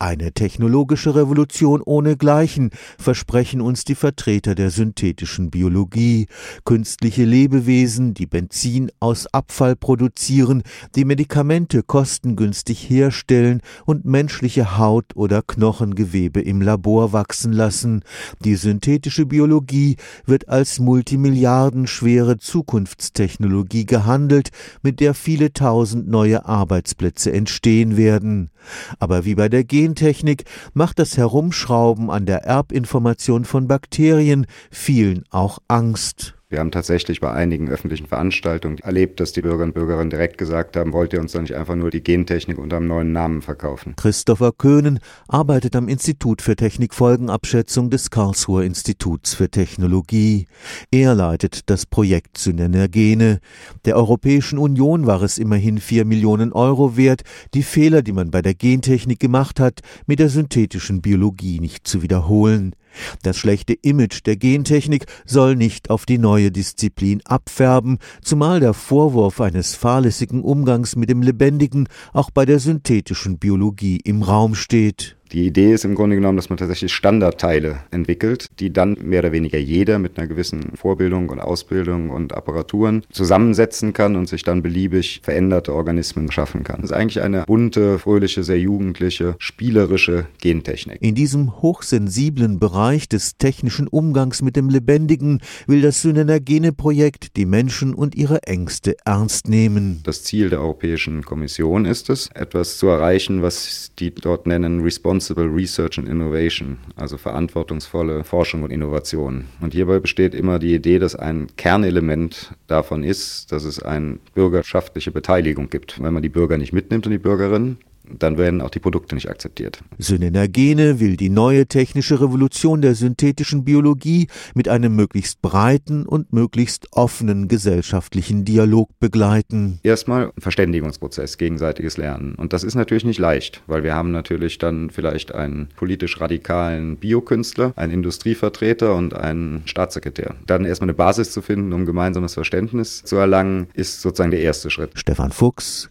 Eine technologische Revolution ohnegleichen versprechen uns die Vertreter der synthetischen Biologie, künstliche Lebewesen, die Benzin aus Abfall produzieren, die Medikamente kostengünstig herstellen und menschliche Haut oder Knochengewebe im Labor wachsen lassen. Die synthetische Biologie wird als multimilliardenschwere Zukunftstechnologie gehandelt, mit der viele tausend neue Arbeitsplätze entstehen werden. Aber wie bei der Gentechnik macht das Herumschrauben an der Erbinformation von Bakterien vielen auch Angst. Wir haben tatsächlich bei einigen öffentlichen Veranstaltungen erlebt, dass die Bürgerinnen und Bürger direkt gesagt haben, wollt ihr uns doch nicht einfach nur die Gentechnik unter einem neuen Namen verkaufen. Christopher Köhnen arbeitet am Institut für Technikfolgenabschätzung des Karlsruher Instituts für Technologie. Er leitet das Projekt Synergene. Der Europäischen Union war es immerhin vier Millionen Euro wert, die Fehler, die man bei der Gentechnik gemacht hat, mit der synthetischen Biologie nicht zu wiederholen. Das schlechte Image der Gentechnik soll nicht auf die neue Disziplin abfärben, zumal der Vorwurf eines fahrlässigen Umgangs mit dem Lebendigen auch bei der synthetischen Biologie im Raum steht. Die Idee ist im Grunde genommen, dass man tatsächlich Standardteile entwickelt, die dann mehr oder weniger jeder mit einer gewissen Vorbildung und Ausbildung und Apparaturen zusammensetzen kann und sich dann beliebig veränderte Organismen schaffen kann. Das ist eigentlich eine bunte, fröhliche, sehr jugendliche, spielerische Gentechnik. In diesem hochsensiblen Bereich des technischen Umgangs mit dem Lebendigen will das Synergene-Projekt die Menschen und ihre Ängste ernst nehmen. Das Ziel der Europäischen Kommission ist es, etwas zu erreichen, was die dort nennen Response Responsible Research and Innovation, also verantwortungsvolle Forschung und Innovation. Und hierbei besteht immer die Idee, dass ein Kernelement davon ist, dass es eine bürgerschaftliche Beteiligung gibt. Wenn man die Bürger nicht mitnimmt und die Bürgerinnen, dann werden auch die Produkte nicht akzeptiert. Synergene will die neue technische Revolution der synthetischen Biologie mit einem möglichst breiten und möglichst offenen gesellschaftlichen Dialog begleiten. Erstmal ein Verständigungsprozess, gegenseitiges Lernen. Und das ist natürlich nicht leicht, weil wir haben natürlich dann vielleicht einen politisch radikalen Biokünstler, einen Industrievertreter und einen Staatssekretär. Dann erstmal eine Basis zu finden, um gemeinsames Verständnis zu erlangen, ist sozusagen der erste Schritt. Stefan Fuchs,